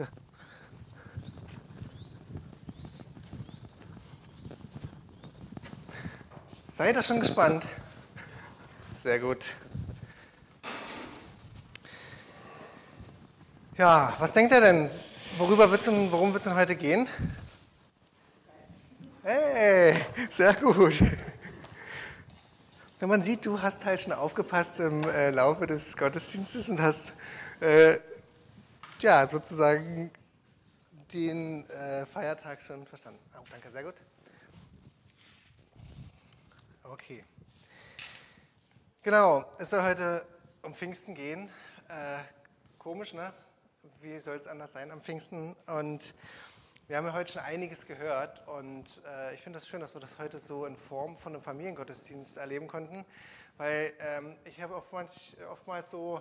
Danke. Seid ihr schon gespannt? Sehr gut. Ja, was denkt ihr denn? Worüber wird's denn, worum wird es denn heute gehen? Hey, sehr gut. Wenn man sieht, du hast halt schon aufgepasst im äh, Laufe des Gottesdienstes und hast äh, ja sozusagen den äh, Feiertag schon verstanden. Oh, danke, sehr gut. Okay. Genau, es soll heute um Pfingsten gehen. Äh, komisch, ne? Wie soll es anders sein am Pfingsten? Und wir haben ja heute schon einiges gehört und äh, ich finde es das schön, dass wir das heute so in Form von einem Familiengottesdienst erleben konnten, weil ähm, ich habe oftmals, oftmals so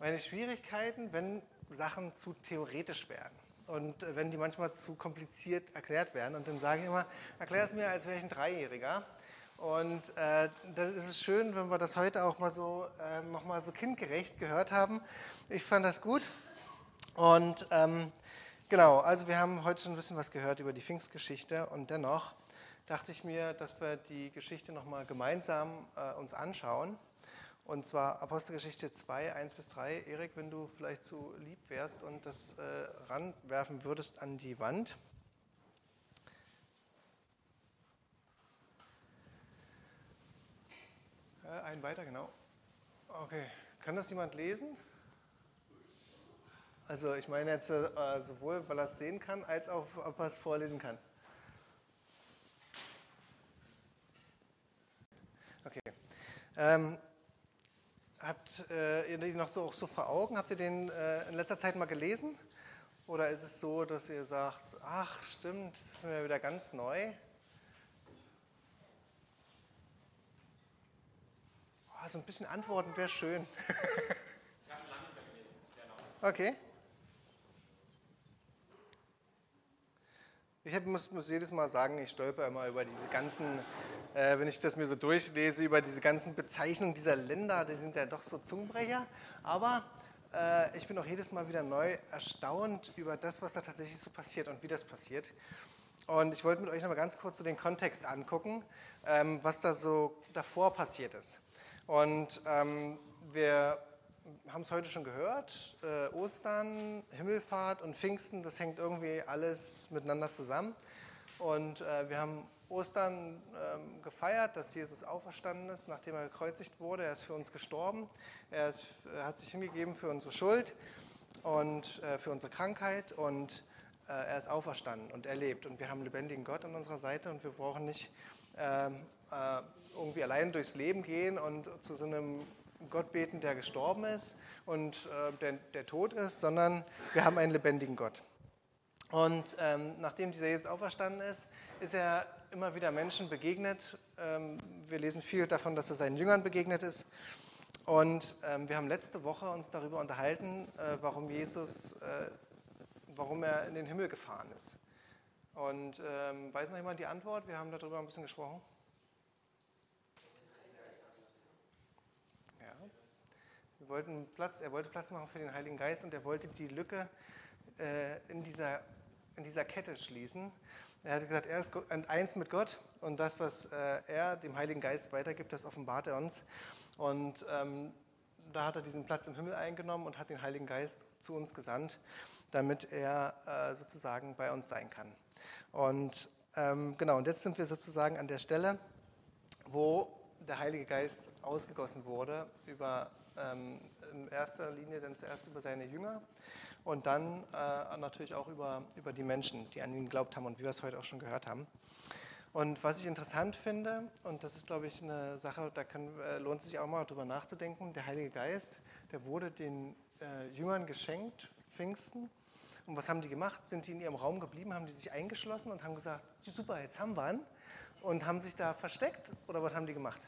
meine Schwierigkeiten, wenn Sachen zu theoretisch werden und äh, wenn die manchmal zu kompliziert erklärt werden. Und dann sage ich immer, erklär es mir, als wäre ich ein Dreijähriger. Und äh, dann ist es schön, wenn wir das heute auch mal so äh, nochmal so kindgerecht gehört haben. Ich fand das gut. Und ähm, genau, also wir haben heute schon ein bisschen was gehört über die Pfingstgeschichte und dennoch dachte ich mir, dass wir die Geschichte nochmal gemeinsam äh, uns anschauen. Und zwar Apostelgeschichte 2, 1 bis 3. Erik, wenn du vielleicht so lieb wärst und das äh, ranwerfen würdest an die Wand. Äh, einen weiter, genau. Okay. Kann das jemand lesen? Also ich meine jetzt äh, sowohl, weil er es sehen kann, als auch, ob er es vorlesen kann. Okay. Ähm, habt äh, ihr den noch so, auch so vor Augen? Habt ihr den äh, in letzter Zeit mal gelesen? Oder ist es so, dass ihr sagt, ach stimmt, das ist mir wieder ganz neu? Oh, so ein bisschen Antworten wäre schön. okay. Ich muss, muss, jedes Mal sagen, ich stolper immer über diese ganzen, äh, wenn ich das mir so durchlese, über diese ganzen Bezeichnungen dieser Länder, die sind ja doch so Zungenbrecher. Aber äh, ich bin auch jedes Mal wieder neu erstaunt über das, was da tatsächlich so passiert und wie das passiert. Und ich wollte mit euch noch mal ganz kurz so den Kontext angucken, ähm, was da so davor passiert ist. Und ähm, wir haben es heute schon gehört, äh, Ostern, Himmelfahrt und Pfingsten, das hängt irgendwie alles miteinander zusammen. Und äh, wir haben Ostern ähm, gefeiert, dass Jesus auferstanden ist, nachdem er gekreuzigt wurde. Er ist für uns gestorben. Er, ist, er hat sich hingegeben für unsere Schuld und äh, für unsere Krankheit. Und äh, er ist auferstanden und er lebt. Und wir haben lebendigen Gott an unserer Seite und wir brauchen nicht ähm, äh, irgendwie allein durchs Leben gehen und zu so einem Gott beten, der gestorben ist und äh, der, der tot ist, sondern wir haben einen lebendigen Gott. Und ähm, nachdem dieser Jesus auferstanden ist, ist er immer wieder Menschen begegnet. Ähm, wir lesen viel davon, dass er seinen Jüngern begegnet ist. Und ähm, wir haben letzte Woche uns darüber unterhalten, äh, warum Jesus, äh, warum er in den Himmel gefahren ist. Und ähm, weiß noch jemand die Antwort? Wir haben darüber ein bisschen gesprochen. Wollten Platz, er wollte Platz machen für den Heiligen Geist und er wollte die Lücke äh, in, dieser, in dieser Kette schließen. Er hat gesagt, er ist eins mit Gott und das, was äh, er dem Heiligen Geist weitergibt, das offenbart er uns. Und ähm, da hat er diesen Platz im Himmel eingenommen und hat den Heiligen Geist zu uns gesandt, damit er äh, sozusagen bei uns sein kann. Und ähm, genau, und jetzt sind wir sozusagen an der Stelle, wo der Heilige Geist ausgegossen wurde über ähm, in erster Linie dann zuerst über seine Jünger und dann äh, natürlich auch über, über die Menschen, die an ihn geglaubt haben und wie wir es heute auch schon gehört haben. Und was ich interessant finde, und das ist, glaube ich, eine Sache, da können, äh, lohnt sich auch mal drüber nachzudenken, der Heilige Geist, der wurde den äh, Jüngern geschenkt, Pfingsten. Und was haben die gemacht? Sind sie in ihrem Raum geblieben, haben die sich eingeschlossen und haben gesagt, super, jetzt haben wir ihn. Und haben sich da versteckt oder was haben die gemacht?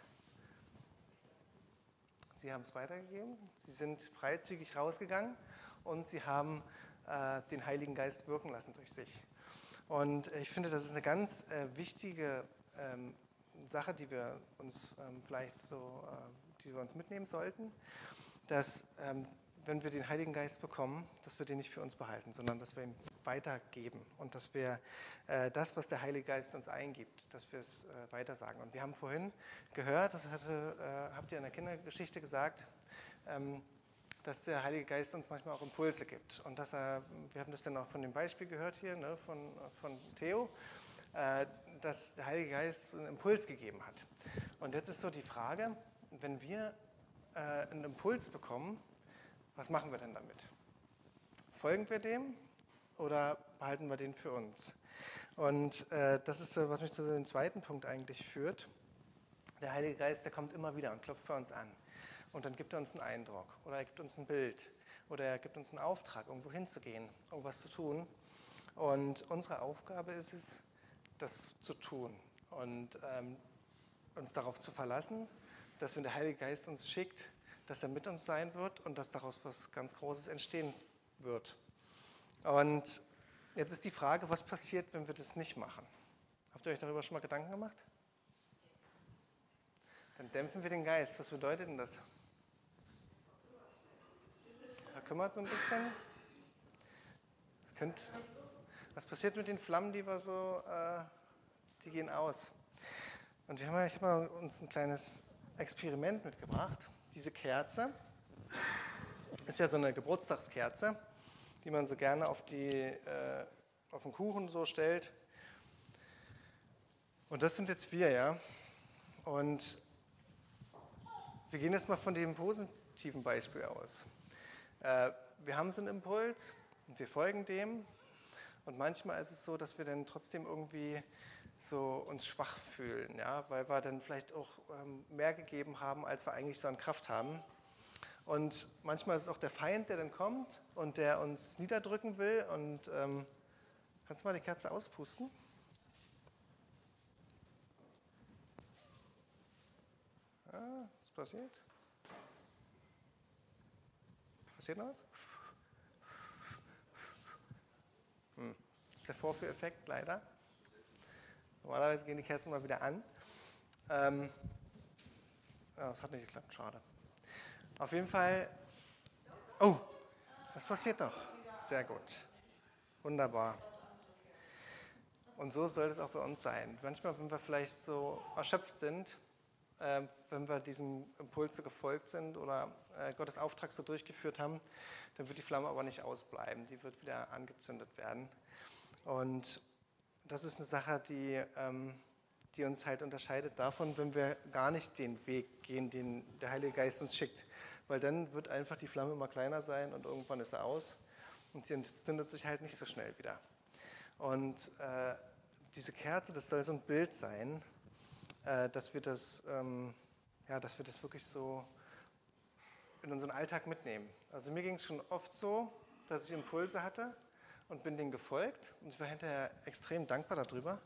Sie haben es weitergegeben, sie sind freizügig rausgegangen und sie haben äh, den Heiligen Geist wirken lassen durch sich. Und ich finde, das ist eine ganz äh, wichtige ähm, Sache, die wir uns ähm, vielleicht so, äh, die wir uns mitnehmen sollten, dass ähm, wenn wir den Heiligen Geist bekommen, dass wir den nicht für uns behalten, sondern dass wir ihn weitergeben und dass wir äh, das, was der Heilige Geist uns eingibt, dass wir es äh, weitersagen. Und wir haben vorhin gehört, das hatte, äh, habt ihr in der Kindergeschichte gesagt, ähm, dass der Heilige Geist uns manchmal auch Impulse gibt. Und dass er, wir haben das dann auch von dem Beispiel gehört hier, ne, von, von Theo, äh, dass der Heilige Geist einen Impuls gegeben hat. Und jetzt ist so die Frage, wenn wir äh, einen Impuls bekommen, was machen wir denn damit? Folgen wir dem oder behalten wir den für uns? Und äh, das ist, was mich zu dem zweiten Punkt eigentlich führt. Der Heilige Geist, der kommt immer wieder und klopft bei uns an. Und dann gibt er uns einen Eindruck oder er gibt uns ein Bild oder er gibt uns einen Auftrag, irgendwo hinzugehen, irgendwas zu tun. Und unsere Aufgabe ist es, das zu tun und ähm, uns darauf zu verlassen, dass wenn der Heilige Geist uns schickt, dass er mit uns sein wird und dass daraus was ganz Großes entstehen wird. Und jetzt ist die Frage, was passiert, wenn wir das nicht machen? Habt ihr euch darüber schon mal Gedanken gemacht? Dann dämpfen wir den Geist. Was bedeutet denn das? Verkümmert so ein bisschen? Könnt, was passiert mit den Flammen, die wir so, äh, die gehen aus? Und wir haben, ich habe uns ein kleines Experiment mitgebracht diese Kerze ist ja so eine Geburtstagskerze, die man so gerne auf, die, äh, auf den Kuchen so stellt. Und das sind jetzt wir, ja. Und wir gehen jetzt mal von dem positiven Beispiel aus. Äh, wir haben so einen Impuls und wir folgen dem. Und manchmal ist es so, dass wir dann trotzdem irgendwie so uns schwach fühlen, ja, weil wir dann vielleicht auch ähm, mehr gegeben haben, als wir eigentlich so an Kraft haben. Und manchmal ist es auch der Feind, der dann kommt und der uns niederdrücken will. Und ähm, kannst du mal die Kerze auspusten? Ah, was passiert? Passiert noch was? Hm. Das ist der Vorführeffekt, leider. Normalerweise gehen die Kerzen mal wieder an. Ähm, das hat nicht geklappt, schade. Auf jeden Fall. Oh, was passiert noch? Sehr gut. Wunderbar. Und so soll es auch bei uns sein. Manchmal, wenn wir vielleicht so erschöpft sind, äh, wenn wir diesem Impulse gefolgt sind oder äh, Gottes Auftrag so durchgeführt haben, dann wird die Flamme aber nicht ausbleiben. Sie wird wieder angezündet werden. Und das ist eine Sache, die, ähm, die uns halt unterscheidet davon, wenn wir gar nicht den Weg gehen, den der Heilige Geist uns schickt. Weil dann wird einfach die Flamme immer kleiner sein und irgendwann ist sie aus und sie entzündet sich halt nicht so schnell wieder. Und äh, diese Kerze, das soll so ein Bild sein, äh, dass, wir das, ähm, ja, dass wir das wirklich so in unseren Alltag mitnehmen. Also mir ging es schon oft so, dass ich Impulse hatte und bin denen gefolgt und ich war hinterher extrem dankbar darüber.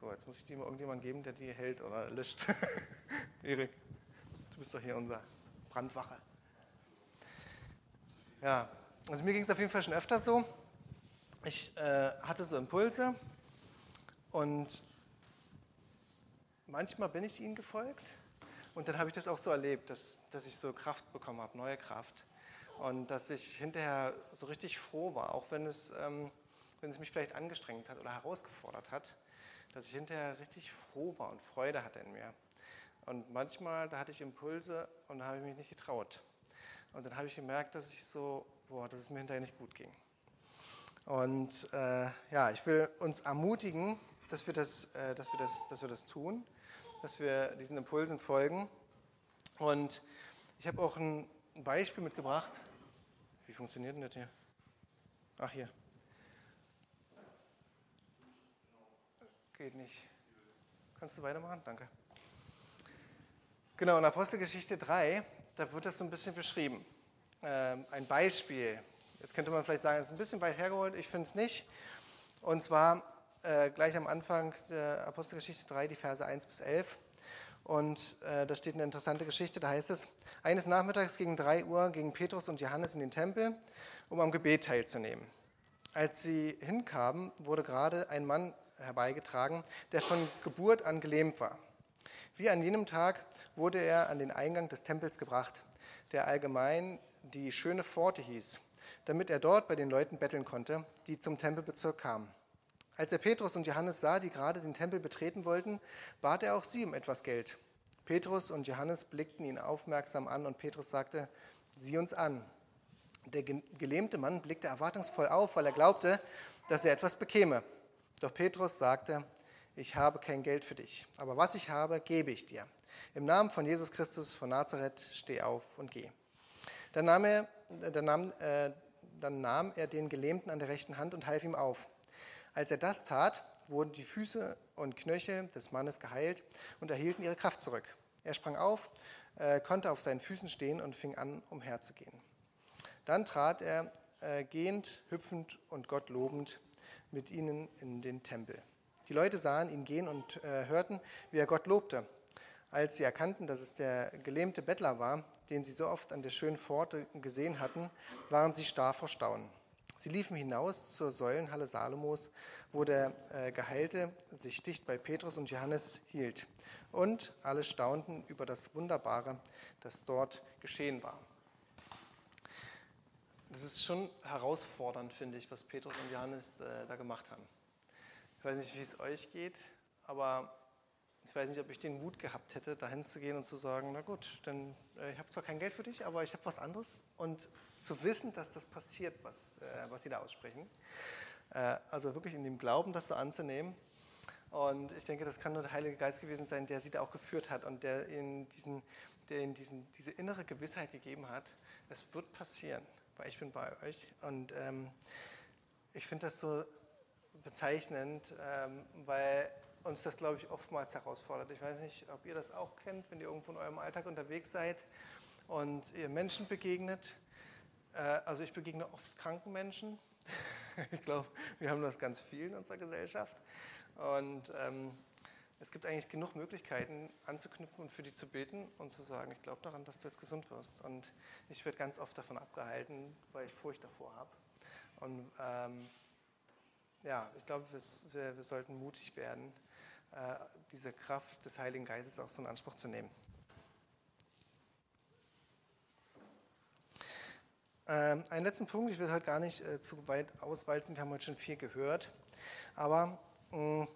So, jetzt muss ich die mal irgendjemand geben, der die hält oder löscht. Erik, bist doch hier unser Brandwache. Ja, also mir ging es auf jeden Fall schon öfter so. Ich äh, hatte so Impulse und manchmal bin ich ihnen gefolgt und dann habe ich das auch so erlebt, dass, dass ich so Kraft bekommen habe, neue Kraft. Und dass ich hinterher so richtig froh war, auch wenn es, ähm, wenn es mich vielleicht angestrengt hat oder herausgefordert hat, dass ich hinterher richtig froh war und Freude hatte in mir. Und manchmal, da hatte ich Impulse und da habe ich mich nicht getraut. Und dann habe ich gemerkt, dass ich so, boah, dass es mir hinterher nicht gut ging. Und äh, ja, ich will uns ermutigen, dass wir das, äh, dass wir das, dass wir das tun, dass wir diesen Impulsen folgen. Und ich habe auch ein Beispiel mitgebracht. Wie funktioniert denn das hier? Ach, hier. Geht nicht. Kannst du weitermachen? Danke. Genau, in Apostelgeschichte 3, da wird das so ein bisschen beschrieben. Ähm, ein Beispiel. Jetzt könnte man vielleicht sagen, es ist ein bisschen weit hergeholt, ich finde es nicht. Und zwar äh, gleich am Anfang der Apostelgeschichte 3, die Verse 1 bis 11. Und äh, da steht eine interessante Geschichte, da heißt es, eines Nachmittags gegen 3 Uhr gingen Petrus und Johannes in den Tempel, um am Gebet teilzunehmen. Als sie hinkamen, wurde gerade ein Mann herbeigetragen, der von Geburt an gelähmt war. Wie an jenem Tag wurde er an den Eingang des Tempels gebracht. der allgemein die schöne Pforte hieß, damit er dort bei den Leuten betteln konnte, die zum Tempelbezirk kamen. Als er Petrus und Johannes sah, die gerade den Tempel betreten wollten, bat er auch sie um etwas Geld. Petrus und Johannes blickten ihn aufmerksam an und Petrus sagte, sieh uns an. Der gelähmte Mann blickte erwartungsvoll auf, weil er glaubte, dass er etwas bekäme. Doch Petrus sagte, ich habe kein Geld für dich, aber was ich habe, gebe ich dir. Im Namen von Jesus Christus von Nazareth, steh auf und geh. Dann nahm er, dann nahm, äh, dann nahm er den Gelähmten an der rechten Hand und half ihm auf. Als er das tat, wurden die Füße und Knöchel des Mannes geheilt und erhielten ihre Kraft zurück. Er sprang auf, äh, konnte auf seinen Füßen stehen und fing an, umherzugehen. Dann trat er äh, gehend, hüpfend und Gott lobend mit ihnen in den Tempel. Die Leute sahen ihn gehen und äh, hörten, wie er Gott lobte. Als sie erkannten, dass es der gelähmte Bettler war, den sie so oft an der schönen Pforte gesehen hatten, waren sie starr vor Staunen. Sie liefen hinaus zur Säulenhalle Salomos, wo der äh, Geheilte sich dicht bei Petrus und Johannes hielt. Und alle staunten über das Wunderbare, das dort geschehen war. Das ist schon herausfordernd, finde ich, was Petrus und Johannes äh, da gemacht haben. Ich weiß nicht, wie es euch geht, aber ich weiß nicht, ob ich den Mut gehabt hätte, dahin zu gehen und zu sagen, na gut, dann äh, ich habe zwar kein Geld für dich, aber ich habe was anderes und zu wissen, dass das passiert, was, äh, was sie da aussprechen. Äh, also wirklich in dem Glauben, das so anzunehmen. Und ich denke, das kann nur der Heilige Geist gewesen sein, der sie da auch geführt hat und der ihnen, diesen, der ihnen diesen, diese innere Gewissheit gegeben hat, es wird passieren, weil ich bin bei euch. Und ähm, ich finde das so bezeichnend, ähm, weil uns das, glaube ich, oftmals herausfordert. Ich weiß nicht, ob ihr das auch kennt, wenn ihr irgendwo in eurem Alltag unterwegs seid und ihr Menschen begegnet. Äh, also ich begegne oft kranken Menschen. ich glaube, wir haben das ganz viel in unserer Gesellschaft. Und ähm, es gibt eigentlich genug Möglichkeiten anzuknüpfen und für die zu beten und zu sagen, ich glaube daran, dass du jetzt gesund wirst. Und ich werde ganz oft davon abgehalten, weil ich Furcht davor habe. Und ähm, ja, ich glaube, wir, wir, sollten mutig werden, äh, diese Kraft des Heiligen Geistes auch so in Anspruch zu nehmen. Ähm, einen letzten Punkt, ich will heute gar nicht äh, zu weit auswalzen, wir haben heute schon viel gehört, aber mh,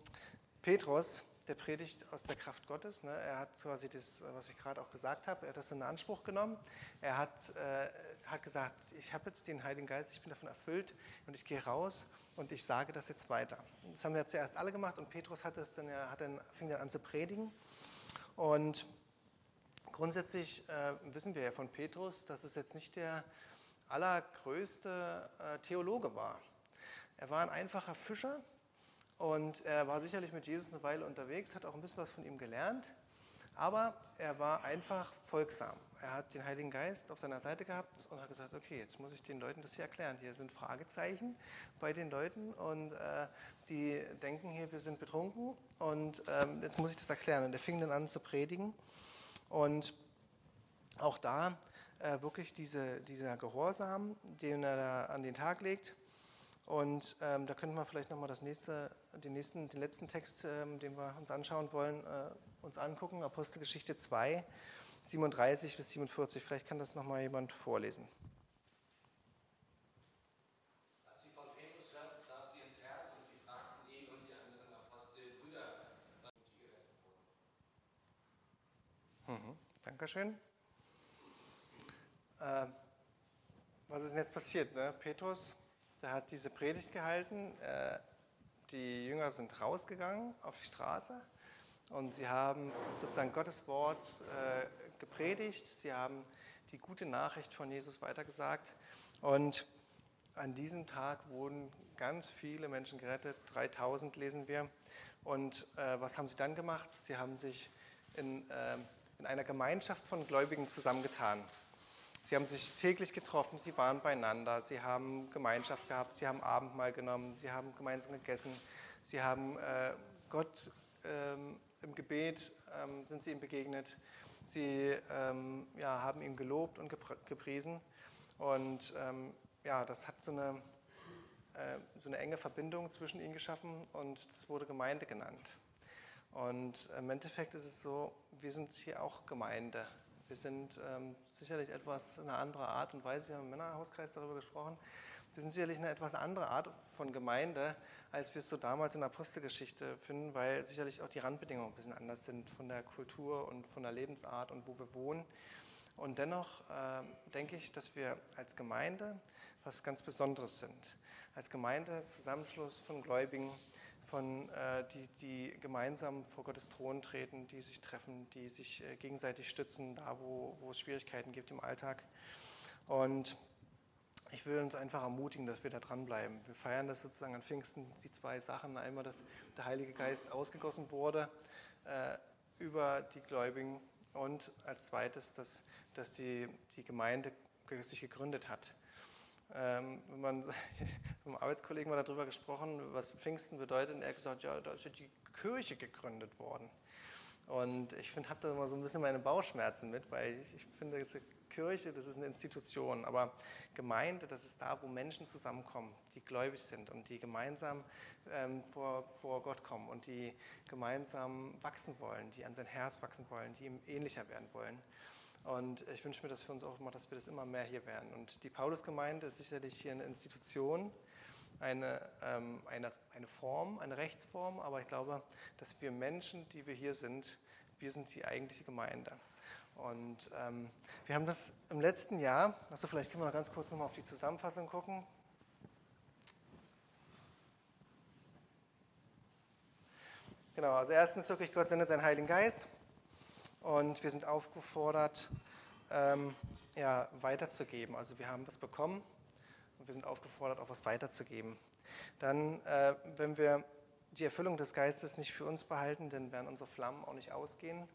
Petrus, der predigt aus der Kraft Gottes. Ne? Er hat quasi das, was ich gerade auch gesagt habe, er hat das in Anspruch genommen. Er hat, äh, hat gesagt, ich habe jetzt den Heiligen Geist, ich bin davon erfüllt und ich gehe raus und ich sage das jetzt weiter. Das haben wir zuerst alle gemacht und Petrus hat das dann, hat dann, fing dann an zu predigen. Und grundsätzlich äh, wissen wir ja von Petrus, dass es jetzt nicht der allergrößte äh, Theologe war. Er war ein einfacher Fischer, und er war sicherlich mit Jesus eine Weile unterwegs, hat auch ein bisschen was von ihm gelernt, aber er war einfach folgsam. Er hat den Heiligen Geist auf seiner Seite gehabt und hat gesagt, okay, jetzt muss ich den Leuten das hier erklären. Hier sind Fragezeichen bei den Leuten und äh, die denken hier, wir sind betrunken und ähm, jetzt muss ich das erklären. Und er fing dann an zu predigen und auch da äh, wirklich diese, dieser Gehorsam, den er da an den Tag legt, und ähm, da könnten wir vielleicht nochmal nächste, den, nächsten, den letzten Text, ähm, den wir uns anschauen wollen, äh, uns angucken. Apostelgeschichte 2, 37 bis 47. Vielleicht kann das nochmal jemand vorlesen. Als sie von Petrus hörten, traf sie ins Herz und sie fragten ihn und die anderen Apostel, Brüder, die gerettet wurden. Mhm, Dankeschön. Äh, was ist denn jetzt passiert? Ne? Petrus der hat diese Predigt gehalten. Äh, die Jünger sind rausgegangen auf die Straße und sie haben sozusagen Gottes Wort äh, gepredigt. Sie haben die gute Nachricht von Jesus weitergesagt. Und an diesem Tag wurden ganz viele Menschen gerettet. 3000 lesen wir. Und äh, was haben sie dann gemacht? Sie haben sich in, äh, in einer Gemeinschaft von Gläubigen zusammengetan. Sie haben sich täglich getroffen, sie waren beieinander, sie haben Gemeinschaft gehabt, sie haben Abendmahl genommen, sie haben gemeinsam gegessen, sie haben äh, Gott ähm, im Gebet, ähm, sind sie ihm begegnet, sie ähm, ja, haben ihn gelobt und gepriesen. Und ähm, ja, das hat so eine, äh, so eine enge Verbindung zwischen ihnen geschaffen und das wurde Gemeinde genannt. Und im Endeffekt ist es so, wir sind hier auch Gemeinde Wir sind ähm, sicherlich etwas in einer anderen Art und Weise, wir haben im Männerhauskreis darüber gesprochen, wir sind sicherlich eine etwas andere Art von Gemeinde, als wir es so damals in der Apostelgeschichte finden, weil sicherlich auch die Randbedingungen ein bisschen anders sind von der Kultur und von der Lebensart und wo wir wohnen. Und dennoch äh, denke ich, dass wir als Gemeinde was ganz Besonderes sind. Als Gemeinde Zusammenschluss von Gläubigen, von, äh, die, die gemeinsam vor Gottes Thron treten, die sich treffen, die sich äh, gegenseitig stützen, da wo, wo es Schwierigkeiten gibt im Alltag. Und ich will uns einfach ermutigen, dass wir da dranbleiben. Wir feiern das sozusagen an Pfingsten, die zwei Sachen. Einmal, dass der Heilige Geist ausgegossen wurde äh, über die Gläubigen und als zweites, dass, dass die, die Gemeinde sich gegründet hat. Ähm, wenn man, mit einem Arbeitskollegen mal darüber gesprochen, was Pfingsten bedeutet, und er hat gesagt, ja, da ist ja die Kirche gegründet worden. Und ich finde, habe da immer so ein bisschen meine Bauchschmerzen mit, weil ich, ich finde, Kirche, das ist eine Institution, aber Gemeinde, das ist da, wo Menschen zusammenkommen, die gläubig sind und die gemeinsam ähm, vor, vor Gott kommen und die gemeinsam wachsen wollen, die an sein Herz wachsen wollen, die ihm ähnlicher werden wollen. Und ich wünsche mir das für uns auch immer, dass wir das immer mehr hier werden. Und die Paulusgemeinde ist sicherlich hier eine Institution, eine, ähm, eine, eine Form, eine Rechtsform, aber ich glaube, dass wir Menschen, die wir hier sind, wir sind die eigentliche Gemeinde. Und ähm, wir haben das im letzten Jahr, also vielleicht können wir ganz kurz nochmal auf die Zusammenfassung gucken. Genau, also erstens wirklich, Gott sendet seinen Heiligen Geist und wir sind aufgefordert, ähm, ja, weiterzugeben. Also wir haben was bekommen und wir sind aufgefordert, auch was weiterzugeben. Dann, äh, wenn wir die Erfüllung des Geistes nicht für uns behalten, dann werden unsere Flammen auch nicht ausgehen.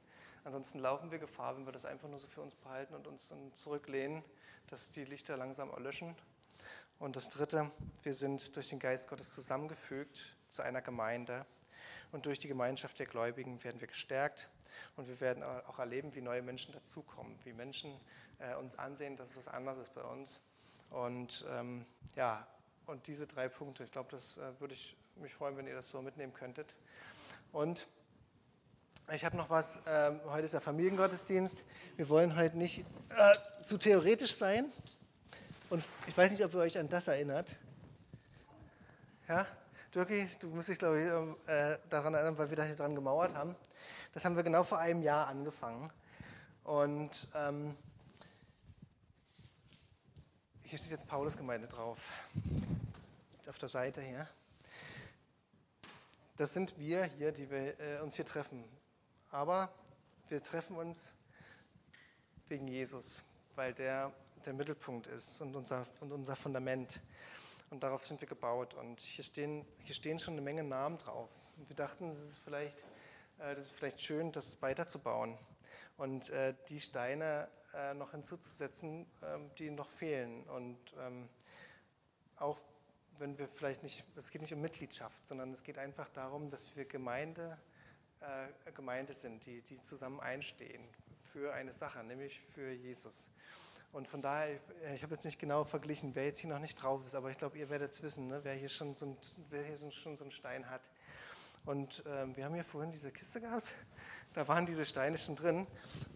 Ansonsten laufen wir Gefahr, wenn wir das einfach nur so für uns behalten und uns dann zurücklehnen, dass die Lichter langsam erlöschen. Und das Dritte, wir sind durch den Geist Gottes zusammengefügt zu einer Gemeinde. Und durch die Gemeinschaft der Gläubigen werden wir gestärkt und wir werden auch erleben, wie neue Menschen dazukommen, wie Menschen äh, uns ansehen, dass es was anderes ist bei uns. Und ähm, ja, und diese drei Punkte, ich glaube, das äh, würde ich mich freuen, wenn ihr das so mitnehmen könntet. Und ich habe noch was, äh, heute ist der Familiengottesdienst. Wir wollen heute nicht äh, zu theoretisch sein. Und ich weiß nicht, ob ihr euch an das erinnert. Ja, Dirki, du musst dich, glaube ich, äh, daran erinnern, weil wir da hier dran gemauert haben. Das haben wir genau vor einem Jahr angefangen. Und ähm, hier steht jetzt Paulusgemeinde drauf, auf der Seite hier. Das sind wir hier, die wir äh, uns hier treffen. Aber wir treffen uns wegen Jesus, weil der der Mittelpunkt ist und unser, und unser Fundament. Und darauf sind wir gebaut. Und hier stehen, hier stehen schon eine Menge Namen drauf. Und wir dachten, es ist vielleicht äh, das ist vielleicht schön, das weiterzubauen und äh, die Steine äh, noch hinzuzusetzen, ähm, die noch fehlen. Und ähm, auch wenn wir vielleicht nicht, es geht nicht um Mitgliedschaft, sondern es geht einfach darum, dass wir Gemeinde, Gemeinde sind, die, die zusammen einstehen für eine Sache, nämlich für Jesus. Und von daher, ich habe jetzt nicht genau verglichen, wer jetzt hier noch nicht drauf ist, aber ich glaube, ihr werdet es wissen, ne, wer hier schon so ein, wer hier schon so einen Stein hat. Und ähm, wir haben hier vorhin diese Kiste gehabt, da waren diese Steine schon drin.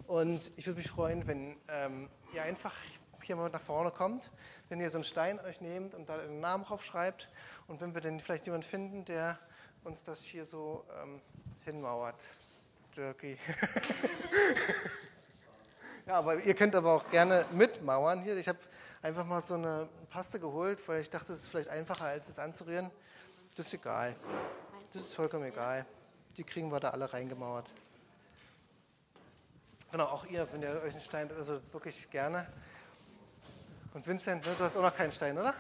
Und ich würde mich freuen, wenn ähm, ihr einfach hier mal nach vorne kommt, wenn ihr so einen Stein euch nehmt und da den Namen drauf schreibt und wenn wir dann vielleicht jemanden finden, der uns das hier so ähm, hinmauert. Dirky. ja, aber ihr könnt aber auch gerne mitmauern hier. Ich habe einfach mal so eine Paste geholt, weil ich dachte, es ist vielleicht einfacher, als es anzurühren. Das ist egal. Das ist vollkommen egal. Die kriegen wir da alle reingemauert. Genau, auch ihr, wenn ihr euch einen Stein, also wirklich gerne. Und Vincent, ne, du hast auch noch keinen Stein, oder?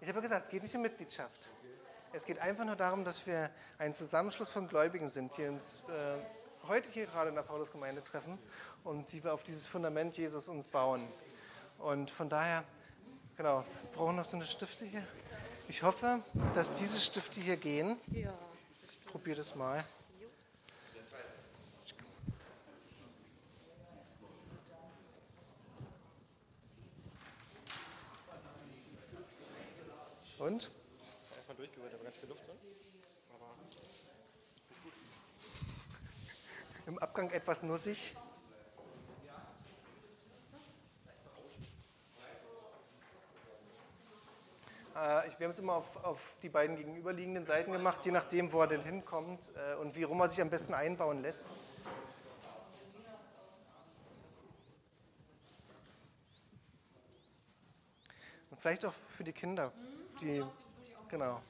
Ich habe ja gesagt, es geht nicht um Mitgliedschaft. Es geht einfach nur darum, dass wir ein Zusammenschluss von Gläubigen sind, die uns äh, heute hier gerade in der Paulusgemeinde treffen und die wir auf dieses Fundament Jesus uns bauen. Und von daher, genau, wir brauchen noch so eine Stifte hier. Ich hoffe, dass diese Stifte hier gehen. Ich probiere das mal. Und? durchgerührt, aber ganz viel Luft drin. Aber gut. Im Abgang etwas nussig. Äh, wir haben es immer auf, auf, die beiden gegenüberliegenden Seiten gemacht, je nachdem, wo er denn hinkommt äh, und wie rum er sich am besten einbauen lässt. Und vielleicht auch für die Kinder, die genau.